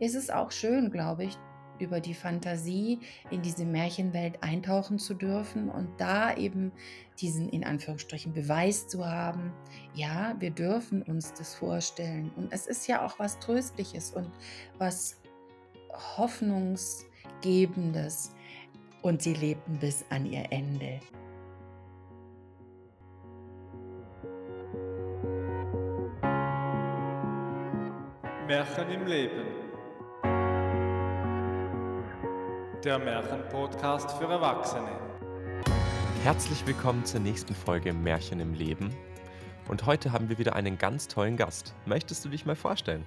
ist es auch schön, glaube ich, über die Fantasie in diese Märchenwelt eintauchen zu dürfen und da eben diesen in Anführungsstrichen Beweis zu haben, ja, wir dürfen uns das vorstellen. Und es ist ja auch was Tröstliches und was Hoffnungsgebendes. Und sie lebten bis an ihr Ende. Märchen im Leben. Der Märchenpodcast für Erwachsene. Herzlich willkommen zur nächsten Folge Märchen im Leben. Und heute haben wir wieder einen ganz tollen Gast. Möchtest du dich mal vorstellen?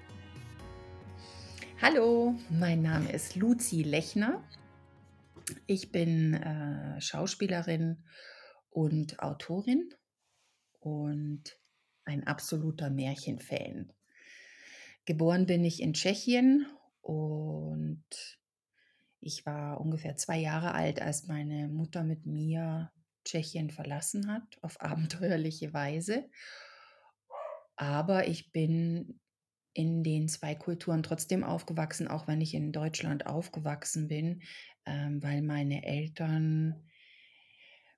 Hallo, mein Name ist Luzi Lechner. Ich bin äh, Schauspielerin und Autorin und ein absoluter Märchenfan. Geboren bin ich in Tschechien und ich war ungefähr zwei Jahre alt, als meine Mutter mit mir Tschechien verlassen hat, auf abenteuerliche Weise. Aber ich bin in den zwei Kulturen trotzdem aufgewachsen, auch wenn ich in Deutschland aufgewachsen bin, ähm, weil meine Eltern,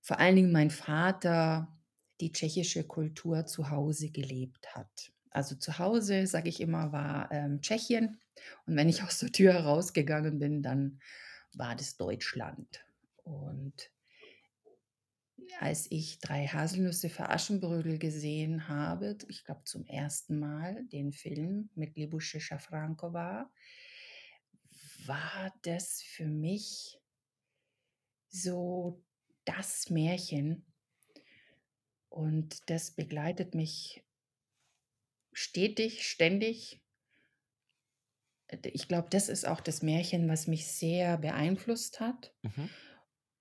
vor allen Dingen mein Vater, die tschechische Kultur zu Hause gelebt hat. Also zu Hause, sage ich immer, war ähm, Tschechien. Und wenn ich aus der Tür rausgegangen bin, dann war das Deutschland. Und als ich drei Haselnüsse für Aschenbrödel gesehen habe, ich glaube zum ersten Mal den Film mit Libusche Schafrankova, war das für mich so das Märchen. Und das begleitet mich stetig, ständig. Ich glaube, das ist auch das Märchen, was mich sehr beeinflusst hat. Mhm.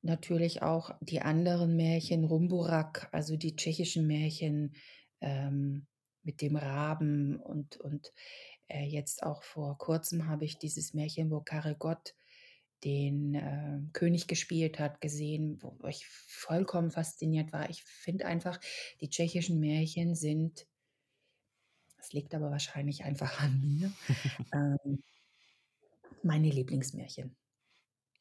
Natürlich auch die anderen Märchen, Rumburak, also die tschechischen Märchen ähm, mit dem Raben und, und äh, jetzt auch vor kurzem habe ich dieses Märchen, wo Karegott den äh, König gespielt hat, gesehen, wo ich vollkommen fasziniert war. Ich finde einfach, die tschechischen Märchen sind das liegt aber wahrscheinlich einfach an mir. ähm, meine Lieblingsmärchen.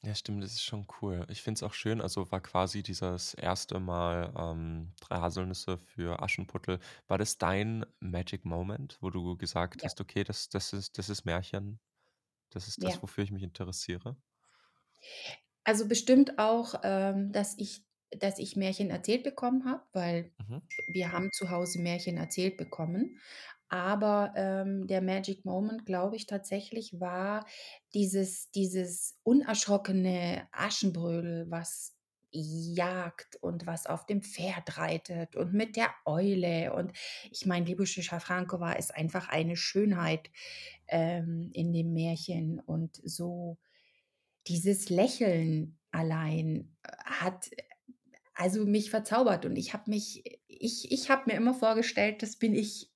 Ja, stimmt, das ist schon cool. Ich finde es auch schön, also war quasi dieses erste Mal ähm, drei Haselnüsse für Aschenputtel. War das dein Magic Moment, wo du gesagt Ja, hast, okay, das, das ist, das ist Märchen, das ist das, ja. wofür ich mich interessiere? Also bestimmt auch, ähm, dass ich dass ich Märchen erzählt bekommen habe, weil Mhm. wir haben zu Hause Märchen erzählt bekommen. Aber, ähm, der Magic Moment, glaube ich tatsächlich, war dieses dieses unerschrockene Aschenbrödel, was jagt und was auf dem Pferd reitet und mit der Eule. Und ich meine, Libusche Schafrankova ist einfach eine Schönheit, ähm, in dem Märchen und so dieses Lächeln allein äh, hat äh, also mich verzaubert und ich habe mich ich ich habe mir immer vorgestellt, das bin ich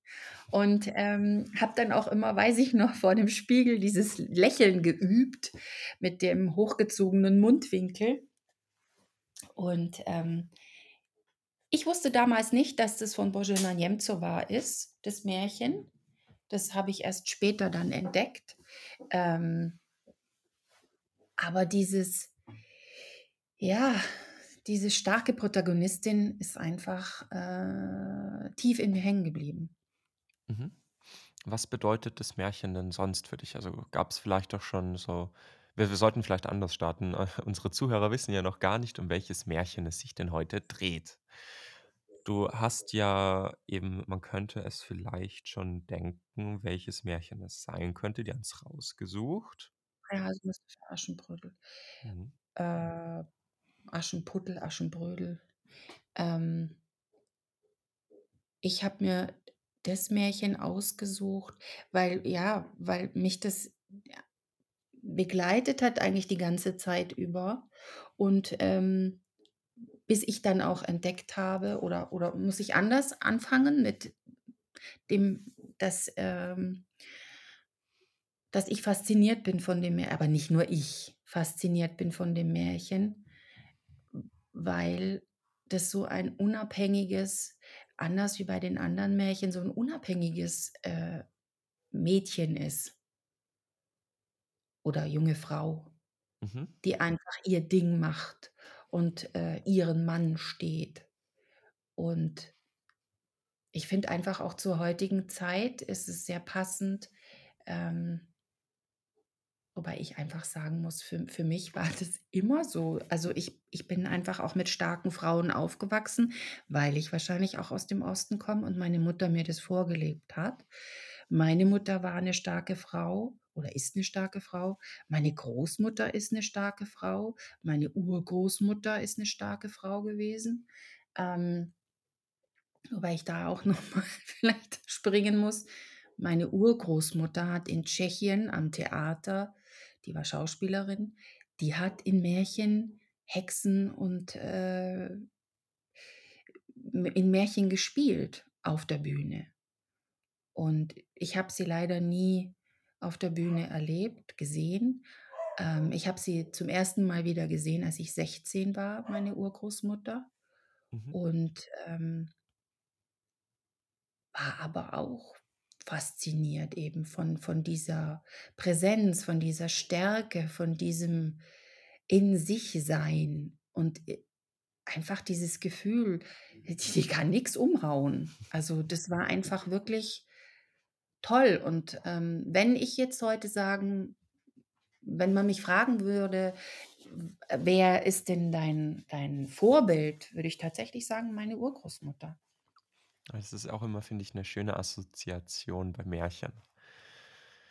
und, ähm, habe dann auch immer, weiß ich noch, vor dem Spiegel dieses Lächeln geübt mit dem hochgezogenen Mundwinkel und, ähm, ich wusste damals nicht, dass das von Božena Němcová ist, das Märchen. Das habe ich erst später dann entdeckt. Ähm, aber dieses Ja, diese starke Protagonistin ist einfach, äh, tief in mir hängen geblieben. Mhm. Was bedeutet das Märchen denn sonst für dich? Also gab es vielleicht doch schon so wir wir sollten vielleicht anders starten. Unsere Zuhörer wissen ja noch gar nicht, um welches Märchen es sich denn heute dreht. Du hast ja eben man könnte es vielleicht schon denken, welches Märchen es sein könnte. Die haben's rausgesucht. Ja, also das ist Aschenbrödel. Mhm. Äh, Aschenputtel, Aschenbrödel. Ähm ich habe mir das Märchen ausgesucht, weil ja, weil mich das, begleitet hat eigentlich die ganze Zeit über und, ähm, bis ich dann auch entdeckt habe oder oder muss ich anders anfangen mit dem, dass, ähm dass ich fasziniert bin von dem Mä aber nicht nur ich fasziniert bin von dem Märchen, weil das so ein unabhängiges anders wie bei den anderen Märchen, so 'n unabhängiges, äh, Mädchen ist. oder junge Frau, Mhm. die einfach ihr Ding macht und, äh, ihren Mann steht. Und ich finde einfach auch zur heutigen Zeit ist es sehr passend, ähm wobei ich einfach sagen muss, für für mich war das immer so. Also, ich ich bin einfach auch mit starken Frauen aufgewachsen, weil ich wahrscheinlich auch aus dem Osten komme und meine Mutter mir das vorgelebt hat. Meine Mutter war 'ne starke Frau oder ist 'ne starke Frau. Meine Großmutter ist 'ne starke Frau. Meine Urgroßmutter ist 'ne starke Frau gewesen. Ähm wobei ich da auch noch mal vielleicht springen muss. Meine Urgroßmutter hat in Tschechien am Theater die war Schauspielerin, die hat in Märchen Hexen und, äh in Märchen gespielt auf der Bühne. Und ich habe sie leider nie auf der Bühne erlebt gesehen. Ähm, ich habe sie zum 1. Mal wieder gesehen, als ich 16 war, meine Urgroßmutter. Mhm. Und, ähm war aber auch fasziniert eben von von dieser Präsenz, von dieser Stärke, von diesem In-sich-Sein und, äh, einfach dieses Gefühl, die die kann nix umhauen. Also, das war einfach wirklich toll. Und, ähm, wenn ich jetzt heute sagen wenn man mich fragen würde: „W wer ist denn dein dein Vorbild?“, würde ich tatsächlich sagen, meine Urgroßmutter. Es ist auch immer, finde ich, 'ne schöne Assoziation bei Märchen.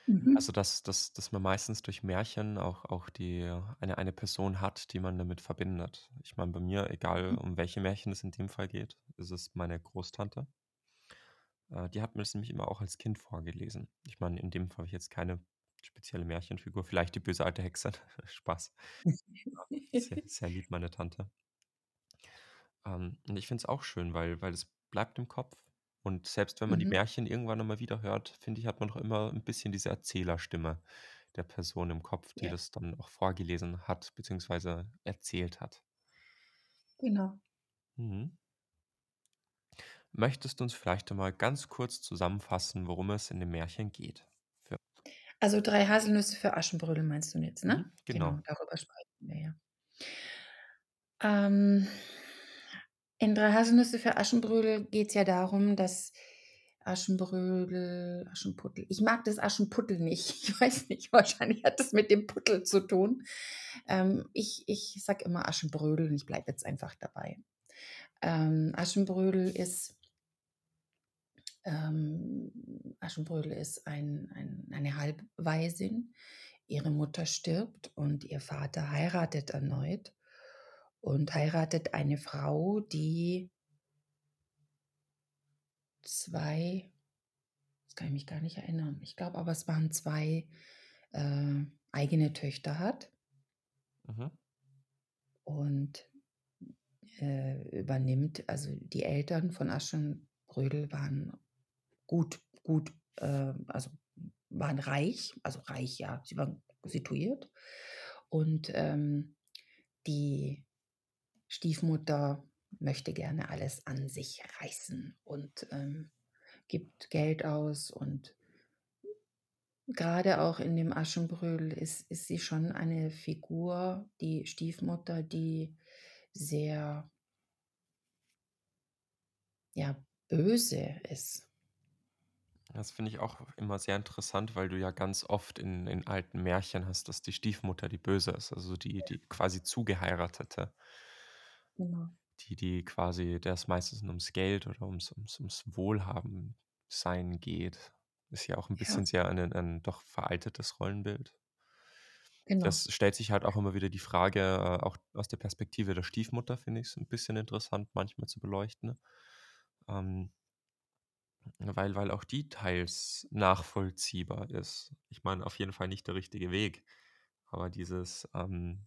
Mhm. Also, dass dass dass man meistens durch Märchen auch auch die eine eine Person hat, die man damit verbindet. Ich meine, bei mir, egal Mhm. um welche Märchen es in dem Fall geht, ist es meine Großtante. Äh, die hat mir das nämlich immer auch als Kind vorgelesen. Ich meine, in dem Fall habe ich jetzt keine spezielle Märchenfigur, vielleicht die böse alte Hexe, Spaß. Sehr sehr lieb, meine Tante. Ähm, und ich finde es auch schön, weil weil es bleibt im Kopf. Und selbst wenn man die Mhm. Märchen irgendwann noch mal wieder hört, finde ich, hat man noch immer 'n bisschen diese Erzählerstimme der Person im Kopf, die Ja. das dann auch vorgelesen hat beziehungsweise erzählt hat. Genau. Mhm. Möchtest du uns vielleicht einmal ganz kurz zusammenfassen, worum es in dem Märchen geht? Für Also, „3 Haselnüsse für Aschenbrödel“ meinst du jetzt, Mhm, ne? Genau, genau. darüber sprechen wir, ja. Ähm, in „3 Haselnüsse für Aschenbrödel“ geht's ja darum, dass Aschenbrödel Aschenputtel ich mag das Aschenputtel nicht. Ich weiß nicht, wahrscheinlich hat das mit dem Puttel zu tun. Ähm, ich ich sage immer Aschenbrödel und ich bleibe jetzt einfach dabei. Ähm, Aschenbrödel ist ähm, Aschenbrödel ist ein ein eine Halbwaisin. Ihre Mutter stirbt und ihr Vater heiratet erneut und heiratet eine Frau, die 2 jetzt kann ich mich gar nicht erinnern. Ich glaube aber, es waren 2, äh, eigene Töchter hat. Mhm. Und, äh, übernimmt also, die Eltern von Aschenbrödel waren gut gut, äh, also, waren reich, also, reich, ja, sie waren situiert. Und, ähm, die Stiefmutter möchte gerne alles an sich reißen und, ähm, gibt Geld aus und grade auch in dem Aschenbrödel ist ist sie schon eine Figur, die Stiefmutter, die sehr ja, böse ist. Das finde ich auch immer sehr interessant, weil du ja ganz oft in in alten Märchen hast, dass die Stiefmutter die Böse ist, also, die die quasi Zugeheiratete. Genau. Die die quasi der es meistens ums Geld oder ums ums ums Wohlhabensein geht. Ist ja auch 'n Ja. bisschen sehr ein ein ein doch veraltetes Rollenbild. Genau. Das stellt sich halt auch immer wieder die Frage, äh, auch aus der Perspektive der Stiefmutter finde ich's 'n bisschen interessant manchmal zu beleuchten. Ähm weil weil auch die teils nachvollziehbar ist. Ich meine, auf jeden Fall nicht der richtige Weg, aber dieses, ähm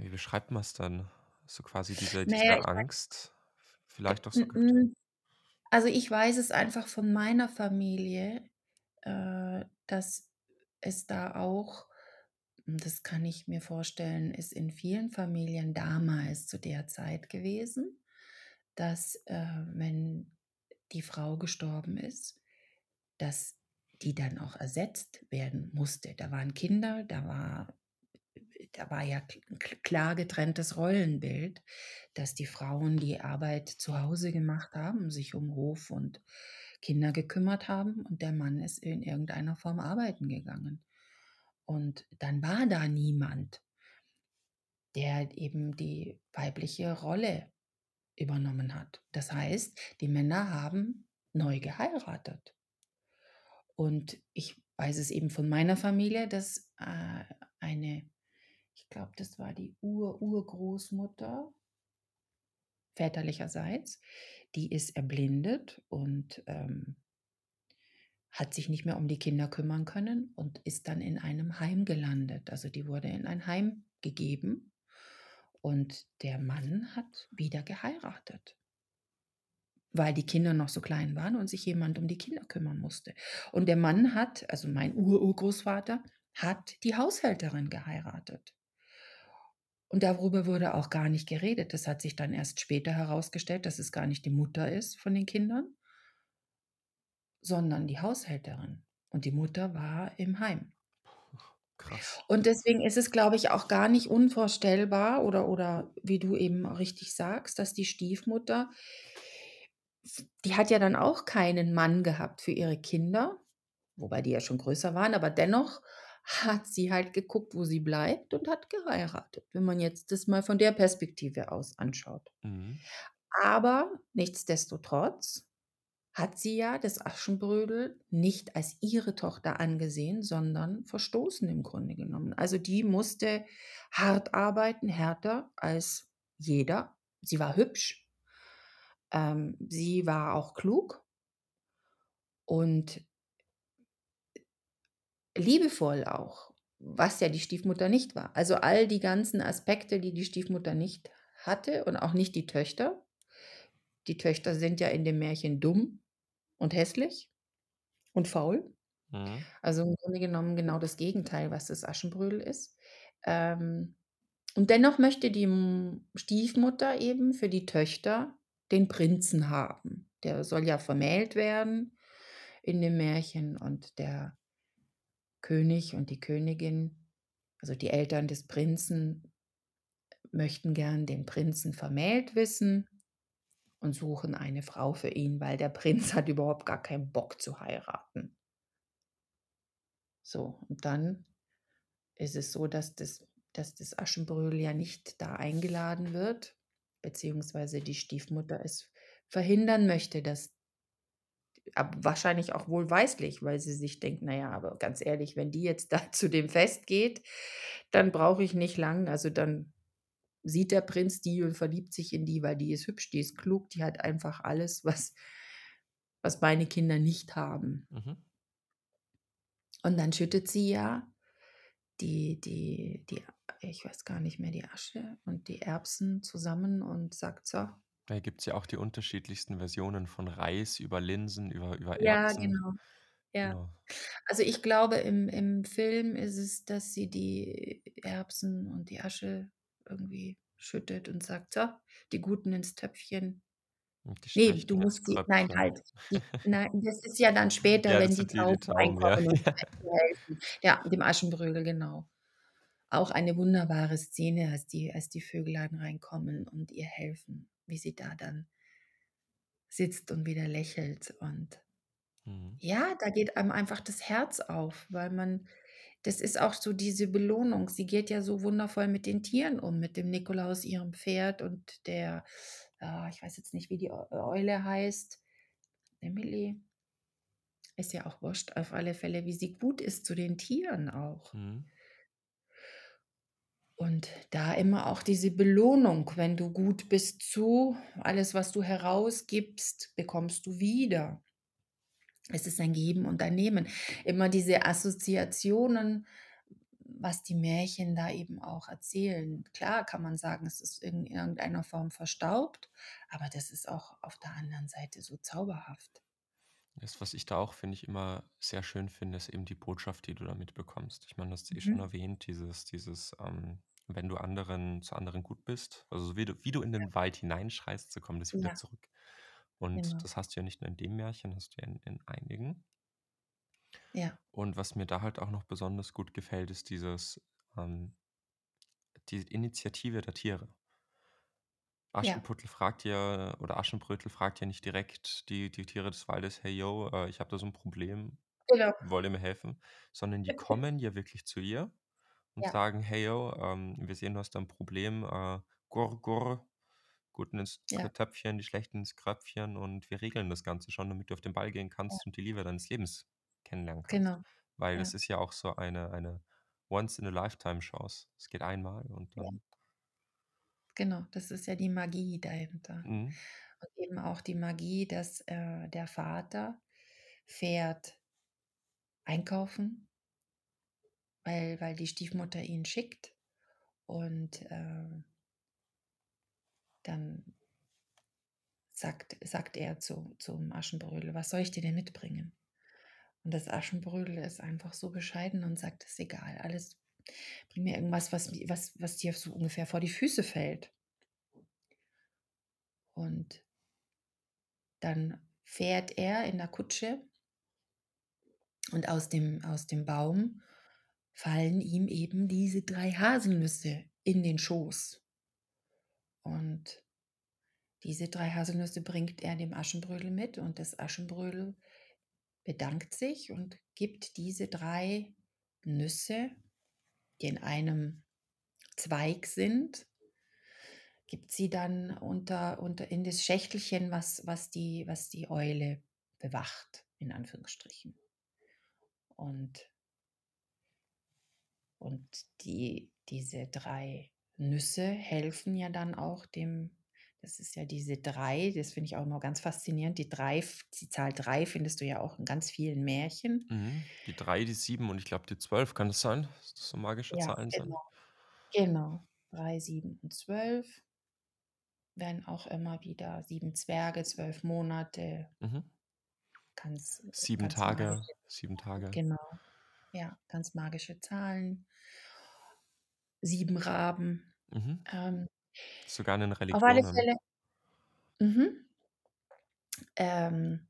Wie beschreibt man's dann? So quasi diese Na ja, diese ich weiß Angst, vielleicht auch so m Ged hm, also, ich weiß es einfach von meiner Familie, äh, dass es da auch und das kann ich mir vorstellen, ist in vielen Familien damals zu der Zeit gewesen, dass, äh, wenn die Frau gestorben ist, dass die dann auch ersetzt werden musste. Da waren Kinder, da war da war ja klar getrenntes Rollenbild, dass die Frauen die Arbeit zu Hause gemacht haben, sich um Hof und Kinder gekümmert haben und der Mann ist in irgendeiner Form arbeiten gegangen. Und dann war da niemand, der eben die weibliche Rolle übernommen hat. Das heißt, die Männer haben neu geheiratet. Und ich weiß es eben von meiner Familie, dass äh, eine, ich glaube, das war die Ur-Urgroßmutter väterlicherseits, die ist erblindet und ähm, hat sich nicht mehr um die Kinder kümmern können und ist dann in einem Heim gelandet. Also die wurde in ein Heim gegeben und der Mann hat wieder geheiratet, weil die Kinder noch so klein waren und sich jemand um die Kinder kümmern musste. Und der Mann hat, also mein Ururgroßvater, hat die Haushälterin geheiratet. Und darüber wurde auch gar nicht geredet. Das hat sich dann erst später herausgestellt, dass es gar nicht die Mutter ist von den Kindern, sondern die Haushälterin. Und die Mutter war im Heim. Krass. Und deswegen ist es, glaube ich, auch gar nicht unvorstellbar oder, oder wie du eben richtig sagst, dass die Stiefmutter, die hat ja dann auch keinen Mann gehabt für ihre Kinder, wobei die ja schon größer waren, aber dennoch hat sie halt geguckt, wo sie bleibt und hat geheiratet, wenn man jetzt das mal von der Perspektive aus anschaut. Mhm. Aber nichtsdestotrotz hat sie ja das Aschenbrödel nicht als ihre Tochter angesehen, sondern verstoßen im Grunde genommen. Also die musste hart arbeiten, härter als jeder. Sie war hübsch, ähm, sie war auch klug und liebevoll auch, was ja die Stiefmutter nicht war. Also all die ganzen Aspekte, die die Stiefmutter nicht hatte und auch nicht die Töchter. Die Töchter sind ja in dem Märchen dumm und hässlich und faul. Mhm. Also im Grunde genommen genau das Gegenteil, was das Aschenbrödel ist. Ähm, und dennoch möchte die Stiefmutter eben für die Töchter den Prinzen haben. Der soll ja vermählt werden in dem Märchen und der König und die Königin, also die Eltern des Prinzen, möchten gern den Prinzen vermählt wissen und suchen eine Frau für ihn, weil der Prinz hat überhaupt gar keinen Bock zu heiraten. So, und dann ist es so, dass das, dass das Aschenbrödel ja nicht da eingeladen wird, beziehungsweise die Stiefmutter es verhindern möchte, dass wahrscheinlich auch wohlweislich, weil sie sich denkt, naja, aber ganz ehrlich, wenn die jetzt da zu dem Fest geht, dann brauche ich nicht lang, also dann sieht der Prinz die und verliebt sich in die, weil die ist hübsch, die ist klug, die hat einfach alles, was, was meine Kinder nicht haben. Mhm. Und dann schüttet sie ja die, die, die, ich weiß gar nicht mehr, die Asche und die Erbsen zusammen und sagt so. Da gibt es ja auch die unterschiedlichsten Versionen von Reis über Linsen, über, über Ja, Erbsen. genau. Ja. Genau. Also ich glaube, im, im Film ist es, dass sie die Erbsen und die Asche irgendwie schüttet und sagt, so, die Guten ins Töpfchen. Und die Nee, schlechten du ins musst die, nein, Tröpfchen. halt. Die, nein, das ist ja dann später, Ja, wenn das die sind die, die Tauben Tauben, ja. reinkommen und helfen. Ja, dem Aschenbrödel, genau. Auch eine wunderbare Szene, als die, als die Vögelein reinkommen und ihr helfen, wie sie da dann sitzt und wieder lächelt. Und Mhm. ja, da geht einem einfach das Herz auf, weil man, das ist auch so diese Belohnung. Sie geht ja so wundervoll mit den Tieren um, mit dem Nikolaus, ihrem Pferd und der, ah, ich weiß jetzt nicht, wie die Eu- Eule heißt, Emily. Ist ja auch wurscht, auf alle Fälle, wie sie gut ist zu den Tieren auch. Mhm. Und da immer auch diese Belohnung, wenn du gut bist zu, alles, was du herausgibst, bekommst du wieder. Es ist ein Geben und ein Nehmen. Immer diese Assoziationen, was die Märchen da eben auch erzählen. Klar kann man sagen, es ist in irgendeiner Form verstaubt, aber das ist auch auf der anderen Seite so zauberhaft. Das, was ich da auch, finde ich, immer sehr schön finde, ist eben die Botschaft, die du damit bekommst. Ich meine, das hast du eh schon Mhm. erwähnt, dieses, dieses, ähm, wenn du anderen zu anderen gut bist, also so wie du, wie du in den Wald hineinschreist, so kommt es wieder Ja, zurück. Und genau. das hast du ja nicht nur in dem Märchen, hast du ja in, in einigen. Ja. Und was mir da halt auch noch besonders gut gefällt, ist dieses, ähm die Initiative der Tiere. Ja. Aschenputtel fragt ja oder Aschenbrödel fragt ja nicht direkt die die Tiere des Waldes: „Hey, yo, äh, ich habe da so 'n Problem. Genau. Wollt ihr mir helfen?“ Sondern die kommen ja wirklich zu ihr und Ja. sagen: „Hey, yo, ähm, wir sehen, du hast da 'n Problem, äh, Gurr, Gurr, Guten ins Ja. Töpfchen, die Schlechten ins Kröpfchen und wir regeln das Ganze schon, damit du auf den Ball gehen Ja. kannst und die Liebe deines Lebens kennenlernen kannst.“ Genau. Weil das Ja. ist ja auch so eine eine Once in a Lifetime Chance. Es geht einmal und Ja. dann Genau, das ist ja die Magie dahinter. Mhm. Und eben auch die Magie, dass, äh, der Vater fährt einkaufen weil weil die Stiefmutter ihn schickt und, ähm dann sagt sagt er zu zum Aschenbrödel: „Was soll ich dir denn mitbringen?“ Und das Aschenbrödel ist einfach so bescheiden und sagt: „Ist egal, alles bring mir irgendwas, was was was dir so ungefähr vor die Füße fällt.“ Und dann fährt er in der Kutsche und aus dem aus dem Baum fallen ihm eben diese 3 Haselnüsse in den Schoß. Und diese 3 Haselnüsse bringt er dem Aschenbrödel mit und das Aschenbrödel bedankt sich und gibt diese 3 Nüsse, die in einem Zweig sind gibt sie dann unter unter in das Schächtelchen, was was die was die Eule bewacht, in Anführungsstrichen. Und und die diese 3 Nüsse helfen ja dann auch dem das ist ja diese 3, das finde ich auch immer ganz faszinierend. Die 3 f die Zahl 3 findest du ja auch in ganz vielen Märchen. Mhm. Die 3, die 7 und ich glaube die 12, kann das sein, dass das so magische Ja, Zahlen sind? genau. Genau. 3, 7 und 12. Werden auch immer wieder 7 Zwerge, 12 Monate. Mhm. Ganz 7 ganz Tage, magische 7 Zahlen, Tage. genau. Ja, ganz magische Zahlen. 7 Raben. Mhm. Ähm Sogar in den auf alle. Fälle mhm. Ähm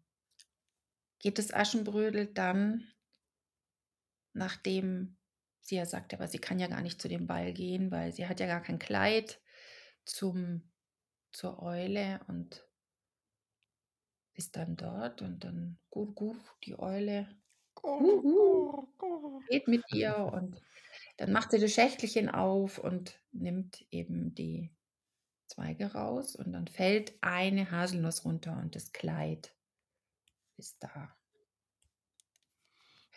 geht das Aschenbrödel dann nachdem sie ja sagt aber sie kann ja gar nicht zu dem Ball gehen, weil sie hat ja gar kein Kleid zum zur Eule und ist dann dort und dann Gur Gur, die Eule, Gurr. geht mit ihr und dann macht sie das Schächtelchen auf und nimmt eben die Zweige raus und dann fällt eine Haselnuss runter und das Kleid ist da.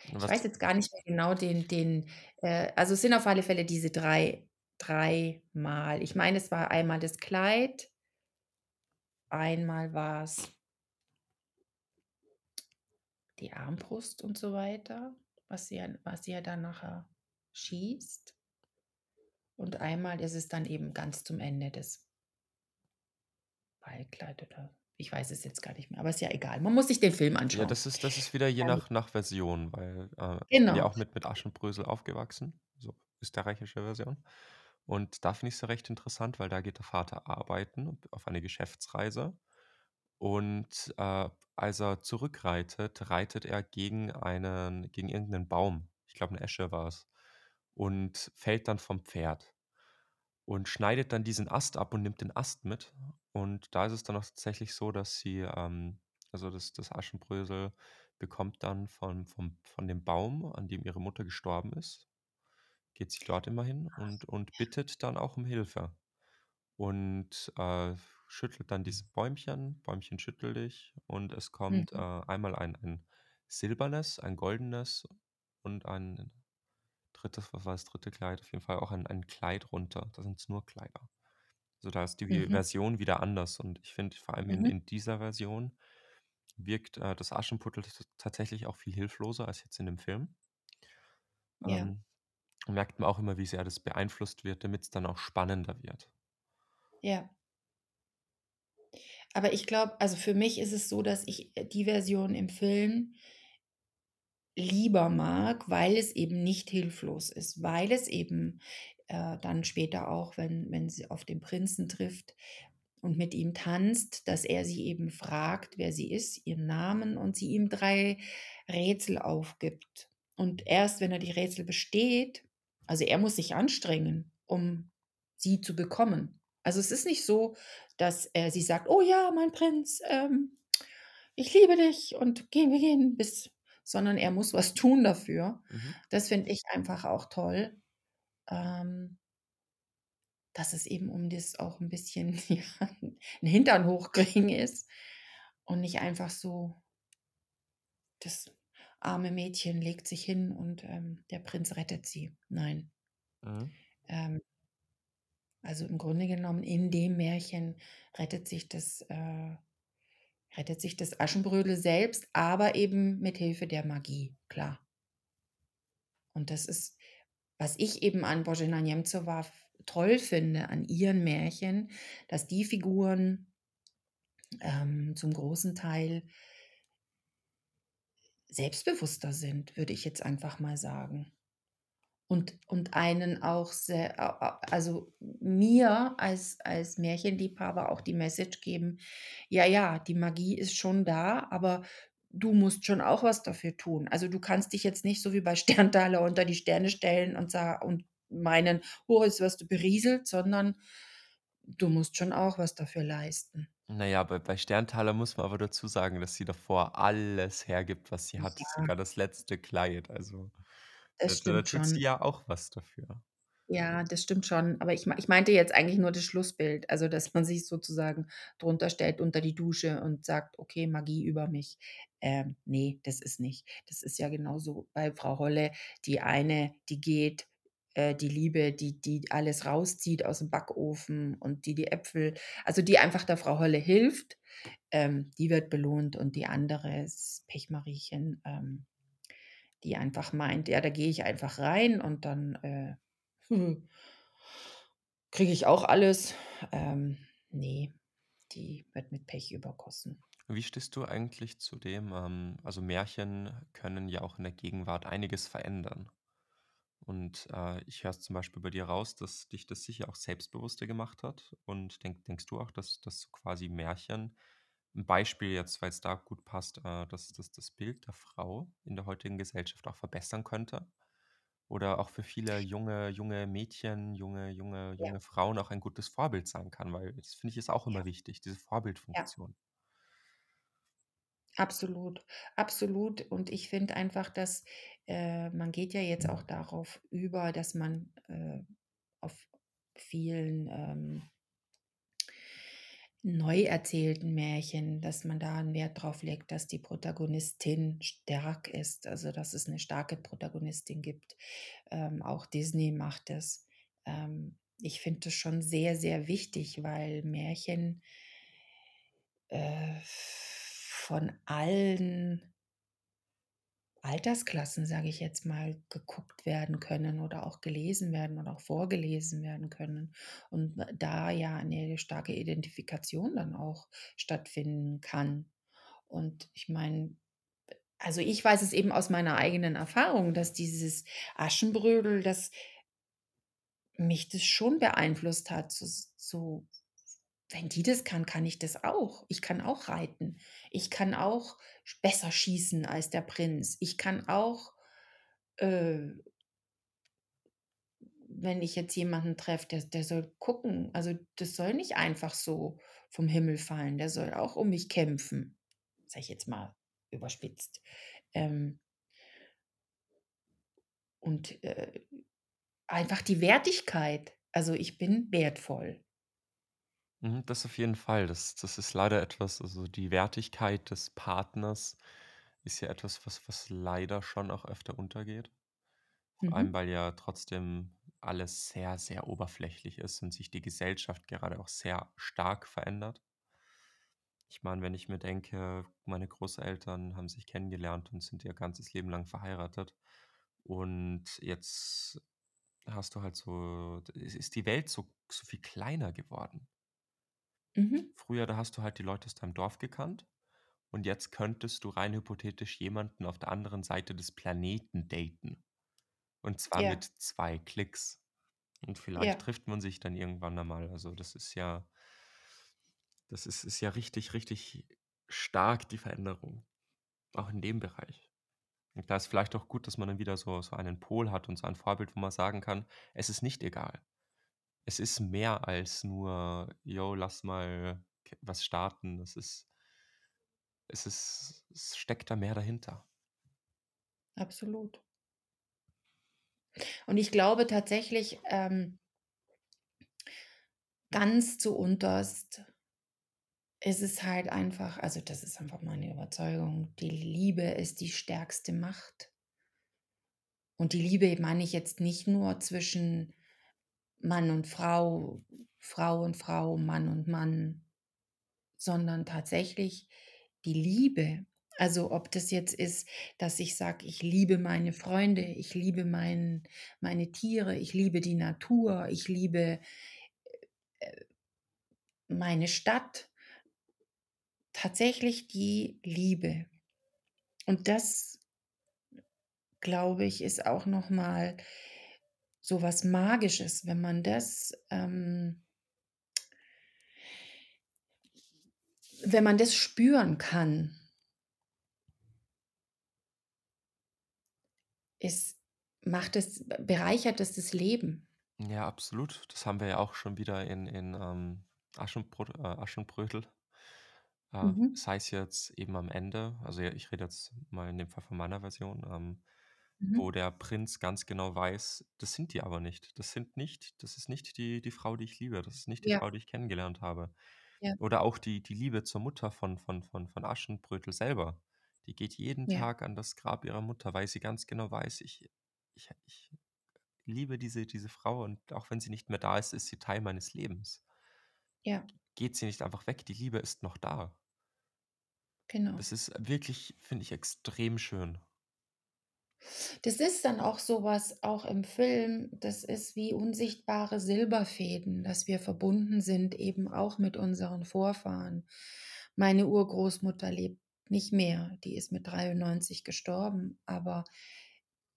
Ich weiß jetzt gar nicht mehr genau den den äh, also es sind auf alle Fälle diese 3 dreimal. Ich meine, es war einmal das Kleid einmal war's die Armbrust und so weiter, was sie ja was sie ja dann nachher schießt. Und einmal ist es dann eben ganz zum Ende das Ballkleid oder ich weiß es jetzt gar nicht mehr, aber ist ja egal. Man muss sich den Film Ja, anschauen. das ist das ist wieder je Ähm nach nach Version, weil, äh, ich bin ja Genau. auch mit mit Aschenbrösel aufgewachsen, so österreichische Version. Und da finde ich's ja recht interessant, weil da geht der Vater arbeiten auf eine Geschäftsreise. Und, äh, als er zurückreitet, reitet er gegen einen gegen irgend 'nen Baum. Ich glaube, 'ne Esche war's. Und fällt dann vom Pferd und schneidet dann diesen Ast ab und nimmt den Ast mit. Und da ist es dann auch tatsächlich so, dass sie, ähm also das das Aschenbrösel bekommt dann von vom von dem Baum, an dem ihre Mutter gestorben ist geht sie dort immer hin und und bittet dann auch um Hilfe. Und, äh, schüttelt dann dieses Bäumchen: „Bäumchen, schüttel dich.“ Und es kommt, äh, Mhm. einmal ein ein silbernes, ein goldenes und ein 3. was war das 3. Kleid? Auf jeden Fall auch ein ein Kleid runter. Da sind's nur Kleider. Also, da ist die Mhm. Version wieder anders. Und ich finde vor allem in Mhm. in dieser Version wirkt, äh, das Aschenputtel t tatsächlich auch viel hilfloser als jetzt in dem Film. Ja. Ähm, merkt man auch immer, wie sehr das beeinflusst wird, damit's dann auch spannender wird. Ja. Aber ich glaube also für mich ist es so, dass ich, äh, die Version im Film lieber mag, weil es eben nicht hilflos ist, weil es eben, äh, dann später auch, wenn wenn sie auf den Prinzen trifft und mit ihm tanzt, dass er sie eben fragt, wer sie ist, ihren Namen und sie ihm 3 Rätsel aufgibt. Und erst wenn er die Rätsel besteht also, er muss sich anstrengen, um sie zu bekommen. Also, es ist nicht so, dass er sie sagt: „Oh ja, mein Prinz, ähm, ich liebe dich und gehen wir gehen bis“ sondern er muss was tun dafür. Mhm. Das finde ich einfach auch toll, ähm dass es eben um das auch 'n bisschen, ja, 'n Hintern hochkriegen ist und nicht einfach so das arme Mädchen legt sich hin und, ähm, der Prinz rettet sie. Nein. Mhm. Ähm also, im Grunde genommen in dem Märchen rettet sich das äh, rettet sich das Aschenbrödel selbst, aber eben mit Hilfe der Magie, klar. Und das ist was ich eben an Božena Němcová toll finde an ihren Märchen, dass die Figuren ähm, zum großen Teil selbstbewusster sind, würde ich jetzt einfach mal sagen. Und und einen auch sehr also, mir als als Märchenliebhaber auch die Message geben: „Ja, ja, die Magie ist schon da, aber du musst schon auch was dafür tun. Also, du kannst dich jetzt nicht so wie bei Sterntaler unter die Sterne stellen und und meinen: ‚Oh, jetzt wirst du berieselt‘, sondern du musst schon auch was dafür leisten.“ Na ja, bei bei Sterntaler muss man aber dazu sagen, dass sie davor alles hergibt, was sie hat, Ja. sogar das letzte Kleid. Also, da Das da stimmt tut sie schon. ja auch was dafür. Ja, das stimmt schon. Aber ich ich meinte jetzt eigentlich nur das Schlussbild, also, dass man sich sozusagen drunter stellt unter die Dusche und sagt: „Okay, Magie über mich.“ Ähm, ne, das ist nicht. Das ist ja genauso bei Frau Holle. Die eine, die geht äh, die Liebe, die die alles rauszieht aus'm Backofen und die die Äpfel also, die einfach der Frau Holle hilft, ähm, die wird belohnt und die andere ist Pechmariechen, ähm, die einfach meint: „Ja, da gehe ich einfach rein und dann, äh, kriege ich auch alles.“ Ähm, ne, die wird mit Pech übergossen. Wie stehst du eigentlich zu dem ähm, also, Märchen können ja auch in der Gegenwart einiges verändern. Und, äh, ich höre es zum Beispiel bei dir raus, dass dich das sicher auch selbstbewusster gemacht hat. Und denk denkst du auch, dass dass quasi Märchen 'n Beispiel jetzt, weil's da gut passt, äh, dass dass das Bild der Frau in der heutigen Gesellschaft auch verbessern könnte? Oder auch für viele junge junge Mädchen, junge junge Ja. junge Frauen auch ein gutes Vorbild sein kann, weil das finde ich, ist auch Ja. immer wichtig, diese Ja. Vorbildfunktion. Absolut, absolut. Und ich finde einfach, dass äh, man geht ja jetzt auch darauf über, dass man, äh, auf vielen, ähm neu erzählten Märchen, dass man da 'n Wert drauf legt, dass die Protagonistin stark ist, also, dass es 'ne starke Protagonistin gibt. Ähm, auch Disney macht das. Ähm, ich finde das schon sehr, sehr wichtig, weil Märchen äh, von allen Altersklassen, sage ich jetzt mal, geguckt werden können oder auch gelesen werden oder auch vorgelesen werden können. Und da ja 'ne starke Identifikation dann auch stattfinden kann. Und ich meine also, ich weiß es eben aus meiner eigenen Erfahrung, dass dieses Aschenbrödel, dass mich das schon beeinflusst hat, so so: „Wenn die das kann, kann ich das auch. Ich kann auch reiten. Ich kann auch besser schießen als der Prinz. Ich kann auch, äh“ „wenn ich jetzt jemanden treffe, der der soll gucken. Also, das soll nicht einfach so vom Himmel fallen. Der soll auch um mich kämpfen“, sage ich jetzt mal überspitzt. Ähm und, äh, einfach die Wertigkeit. Also, ich bin wertvoll. Mhm, das auf jeden Fall. Das das ist leider etwas also, die Wertigkeit des Partners ist ja etwas, was was leider schon auch öfter untergeht. Vor allem, Mhm. weil ja trotzdem alles sehr, sehr oberflächlich ist und sich die Gesellschaft gerade auch sehr stark verändert. Ich meine, wenn ich mir denke, meine Großeltern haben sich kennengelernt und sind ihr ganzes Leben lang verheiratet. Und jetzt hast du halt so ist die Welt so so viel kleiner geworden. Mhm. Früher, da hast du halt die Leute aus deinem Dorf gekannt und jetzt könntest du rein hypothetisch jemanden auf der anderen Seite des Planeten daten. Und zwar mit Ja. 2 Klicks. Und vielleicht Ja. trifft man sich dann irgendwann einmal. Also, das ist ja Das ist ist ja richtig, richtig stark, die Veränderung, auch in dem Bereich. Und da ist vielleicht auch gut, dass man dann wieder so so einen Pol hat und so ein Vorbild, wo man sagen kann: „Es ist nicht egal.“ Es ist mehr als nur: „Jo, lass mal was starten.“ Es ist es ist es steckt da mehr dahinter. Absolut. Und ich glaube tatsächlich, ähm ganz zu unterst ist es halt einfach also, das ist einfach meine Überzeugung, die Liebe ist die stärkste Macht. Und die Liebe meine ich jetzt nicht nur zwischen Mann und Frau, Frau und Frau, Mann und Mann, sondern tatsächlich die Liebe. Also, ob das jetzt ist, dass ich sage: „Ich liebe meine Freunde, ich liebe mein meine Tiere, ich liebe die Natur, ich liebe, äh, meine Stadt.“ Tatsächlich die Liebe. Und das glaube ich, ist auch noch mal so was Magisches, wenn man das, ähm wenn man das spüren kann. Es macht es bereichert es das Leben. Ja, absolut. Das haben wir ja auch schon wieder in in, ähm, Aschenbröd äh, Aschenbrödel. Äh, Mhm. sei es jetzt eben am Ende also, ich rede jetzt mal in dem Fall von meiner Version, ähm, wo Mhm. der Prinz ganz genau weiß, das sind die aber nicht. Das sind nicht das ist nicht die die Frau, die ich liebe. Das ist nicht die Ja. Frau, die ich kennengelernt habe. Ja. Oder auch die die Liebe zur Mutter von von von von Aschenbrödel selber. Die geht jeden Ja. Tag an das Grab ihrer Mutter, weil sie ganz genau weiß: „Ich ich ich liebe diese diese Frau und auch wenn sie nicht mehr da ist, ist sie Teil meines Lebens.“ Ja. Geht sie nicht einfach weg, die Liebe ist noch da. Genau. Das ist wirklich, finde ich, extrem schön. Das ist dann auch so was auch im Film, das ist wie unsichtbare Silberfäden, dass wir verbunden sind eben auch mit unseren Vorfahren. Meine Urgroßmutter lebt nicht mehr, die ist mit 93 gestorben, aber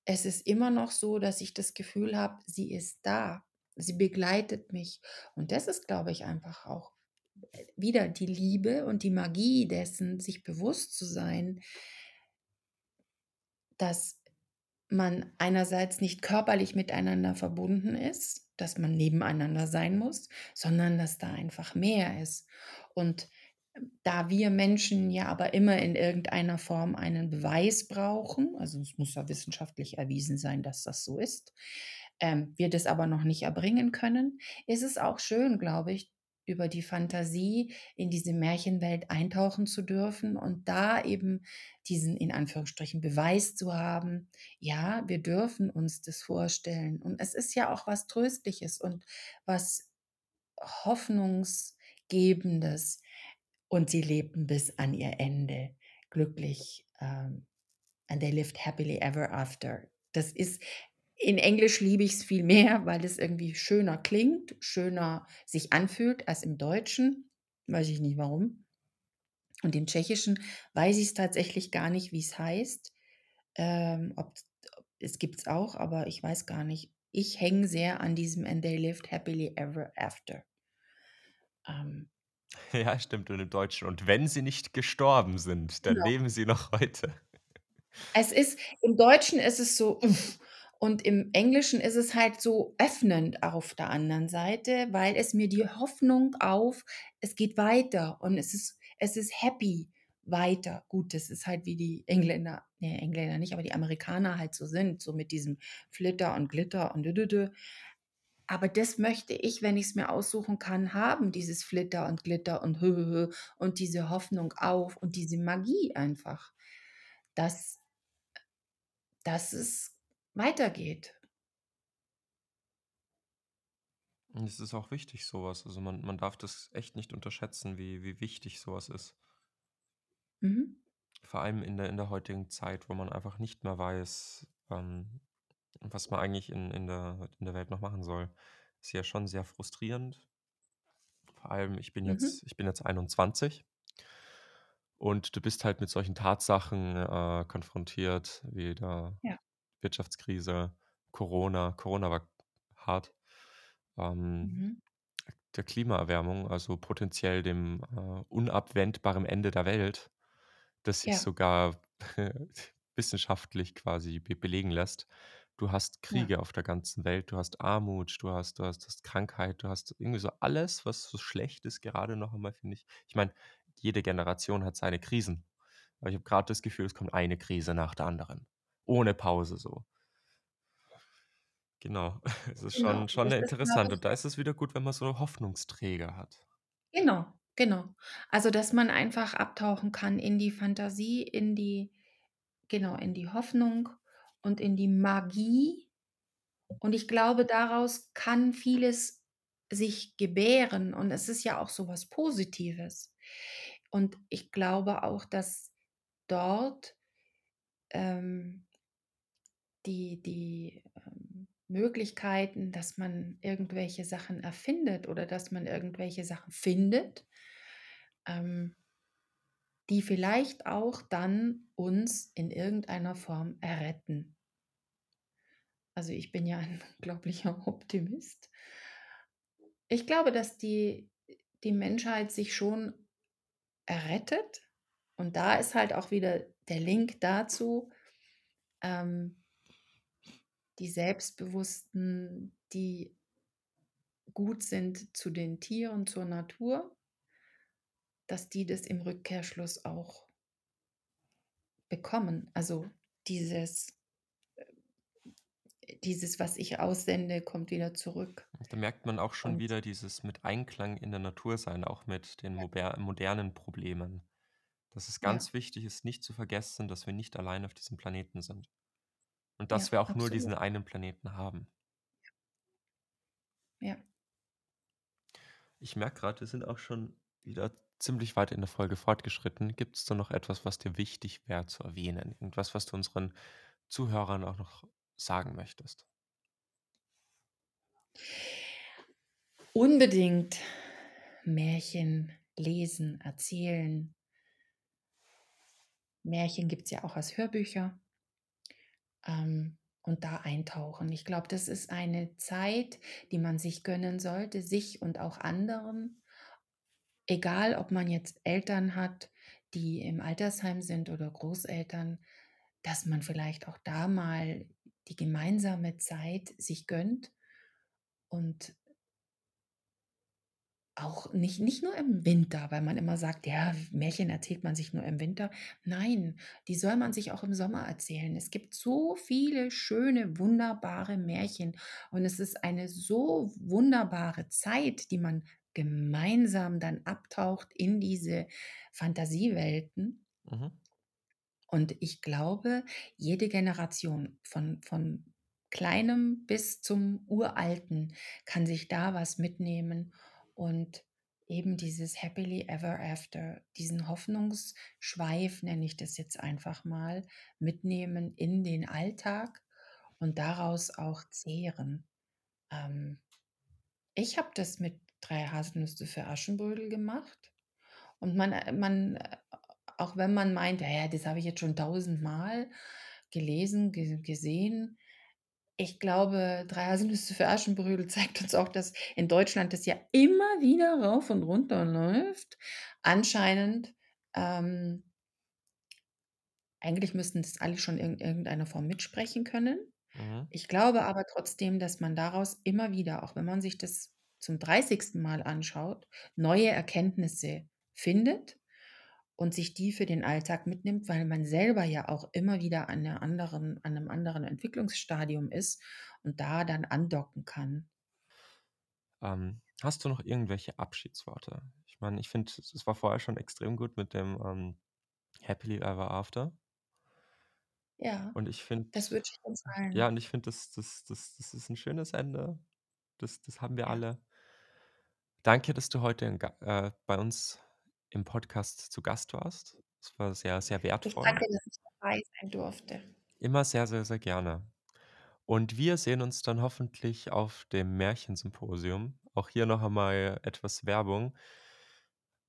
es ist immer noch so, dass ich das Gefühl habe, sie ist da. Sie begleitet mich. Und das ist, glaube ich, einfach auch, äh, wieder die Liebe und die Magie dessen, sich bewusst zu sein dass man einerseits nicht körperlich miteinander verbunden ist, dass man nebeneinander sein muss, sondern dass da einfach mehr ist. Und, ähm, da wir Menschen ja aber immer in irgendeiner Form einen Beweis brauchen, also, es muss ja wissenschaftlich erwiesen sein, dass das so ist, ähm, wir das aber noch nicht erbringen können, ist es auch schön, glaube ich, über die Fantasie in diese Märchenwelt eintauchen zu dürfen und da eben diesen in Anführungsstrichen „Beweis“ zu haben: „Ja, wir dürfen uns das vorstellen.“ Und es ist ja auch was Tröstliches und was Hoffnungsgebendes. Und sie lebten bis an ihr Ende glücklich, ähm, and they lived happily ever after. Das ist in Englisch liebe ich's viel mehr, weil es irgendwie schöner klingt, schöner sich anfühlt als im Deutschen, weiß ich nicht warum. Und im Tschechischen weiß ich's tatsächlich gar nicht, wie's heißt. Ähm, ob es gibt's auch, aber ich weiß gar nicht. Ich hänge sehr an diesem „and they lived happily ever after“. Ähm Ja, stimmt und im Deutschen: „Und wenn sie nicht gestorben sind, dann Genau. leben sie noch heute.“ Es ist im Deutschen ist es so und im Englischen ist es halt so öffnend auf der anderen Seite, weil es mir die Hoffnung auf es geht weiter und es ist es ist happy weiter. Gut, das ist halt wie die Engländer ne, Engländer nicht, aber die Amerikaner halt so sind, so mit diesem Flitter und Glitter und dü. Aber das möchte ich, wenn ich's mir aussuchen kann, haben, dieses Flitter und Glitter und und diese Hoffnung auf und diese Magie einfach, dass dass es weitergeht. Und es ist auch wichtig so was. Also, man man darf das echt nicht unterschätzen, wie wie wichtig so was ist. Mhm. Vor allem in der in der heutigen Zeit, wo man einfach nicht mehr weiß, ähm, was man eigentlich in in der in der Welt noch machen soll. Ist ja schon sehr frustrierend. Vor allem, ich bin Mhm. jetzt ich bin jetzt 21 und du bist halt mit solchen Tatsachen, äh, konfrontiert wie der Ja. Wirtschaftskrise, Corona. Corona war hart. Ähm, Mhm. der Klimaerwärmung, also potenziell dem, äh, unabwendbaren Ende der Welt, das sich Ja. sogar wissenschaftlich quasi be belegen lässt. Du hast Ja. Kriege auf der ganzen Welt, du hast Armut, du hast du hast hast Krankheit, du hast irgendwie so alles, was so schlecht ist gerade noch einmal, finde ich. Ich meine, jede Generation hat seine Krisen. Aber ich habe grad das Gefühl, es kommt eine Krise nach der anderen, ohne Pause so. Genau. Es ist Genau, schon schon das ist, glaube interessant und da ist es wieder gut, wenn man so Hoffnungsträger hat. Genau, genau. Also, dass man einfach abtauchen kann in die Fantasie, in die genau, in die Hoffnung und in die Magie. Und ich glaube, daraus kann vieles sich gebären und es ist ja auch so was Positives. Und ich glaube auch, dass dort ähm die die, ähm, Möglichkeiten, dass man irgendwelche Sachen erfindet oder dass man irgendwelche Sachen findet ähm die vielleicht auch dann uns in irgendeiner Form erretten. Also, ich bin ja ein unglaublicher Optimist. Ich glaube, dass die die Menschheit sich schon errettet und da ist halt auch wieder der Link dazu, ähm die Selbstbewussten, die gut sind zu den Tieren, zur Natur dass die das im Rückkehrschluss auch bekommen. Also, dieses äh, dieses, was ich aussende, kommt wieder zurück. Da merkt man auch schon Und wieder dieses mit Einklang in der Natur sein, auch mit den Ja. modernen Problemen. Dass es Ja. ganz wichtig ist, nicht zu vergessen, dass wir nicht allein auf diesem Planeten sind. Und Ja, dass wir auch nur absolut. diesen einen Planeten haben. Ja. Ich merke grad, wir sind auch schon wieder ziemlich weit in der Folge fortgeschritten. Gibt's da noch etwas, was dir wichtig wäre zu erwähnen? Irgendwas, was du unseren Zuhörern auch noch sagen möchtest? Unbedingt Märchen lesen, erzählen. Märchen gibt's ja auch als Hörbücher. Ähm, und da eintauchen. Ich glaube, das ist eine Zeit, die man sich gönnen sollte, sich und auch anderen. Egal, ob man jetzt Eltern hat, die im Altersheim sind oder Großeltern, dass man vielleicht auch da mal die gemeinsame Zeit sich gönnt und auch nicht nicht nur im Winter, weil man immer sagt: „Ja, Märchen erzählt man sich nur im Winter.“ Nein, die soll man sich auch im Sommer erzählen. Es gibt so viele schöne, wunderbare Märchen und es ist eine so wunderbare Zeit, die man gemeinsam dann abtaucht in diese Fantasiewelten. Mhm. Und ich glaube, jede Generation von von Kleinem bis zum Uralten kann sich da was mitnehmen und eben dieses Happily Ever After, diesen Hoffnungsschweif, nenne ich das jetzt einfach mal, mitnehmen in den Alltag und daraus auch zehren. Ähm, ich habe das mit „3 Haselnüsse für Aschenbrödel“ gemacht und man äh, man äh, auch wenn man meint: „Ja, das habe ich jetzt schon tausendmal gelesen, ge gesehen.“ Ich glaube, „3 Haselnüsse für Aschenbrödel“ zeigt uns auch, dass in Deutschland das ja immer wieder rauf und runter läuft. Anscheinend, ähm eigentlich müssten das alle schon in irgendeiner Form mitsprechen können. Mhm. Ich glaube aber trotzdem, dass man daraus immer wieder, auch wenn man sich das zum 30. Mal anschaut, neue Erkenntnisse findet und sich die für den Alltag mitnimmt, weil man selber ja auch immer wieder an 'ner anderen an 'nem anderen Entwicklungsstadium ist und da dann andocken kann. Ähm, hast du noch irgendwelche Abschiedsworte? Ich meine, ich finde, es war vorher schon extrem gut mit dem, ähm, Happily Ever After. Ja, Und ich finde das wünsche ich uns ja, allen. und ich finde, das das das das ist 'n schönes Ende. Das das haben wir Ja. alle. Danke, dass du heute äh, bei uns im Podcast zu Gast warst. Es war sehr, sehr Ich wertvoll. danke, dass ich dabei sein durfte. Immer sehr, sehr, sehr gerne. Und wir sehen uns dann hoffentlich auf dem Märchensymposium. Auch hier noch einmal etwas Werbung.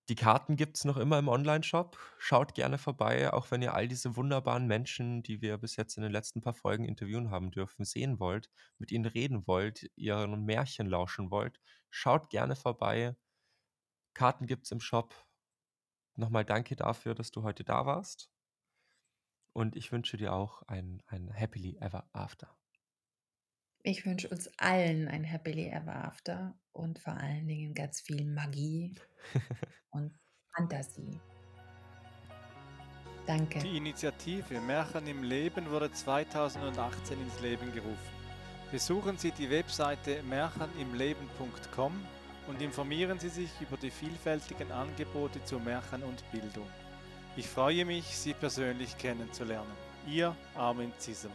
Die Karten gibt's noch immer im Onlineshop. Schaut gerne vorbei, auch wenn ihr all diese wunderbaren Menschen, die wir bis jetzt in den letzten paar Folgen interviewen haben dürfen, sehen wollt, mit ihnen reden wollt, ihren Märchen lauschen wollt. Schaut gerne vorbei. Karten gibt's im Shop. Nochmal danke dafür, dass du heute da warst. Und ich wünsche dir auch ein, ein Happily Ever After. Ich wünsche uns allen ein Happily Ever After und vor allen Dingen ganz viel Magie und Fantasie. Danke. Die Initiative Märchen im Leben wurde 2018 ins Leben gerufen. Besuchen Sie die Webseite märchenimleben.com und informieren Sie sich über die vielfältigen Angebote zu Märchen und Bildung. Ich freue mich, Sie persönlich kennenzulernen. Ihr Armin Zisser.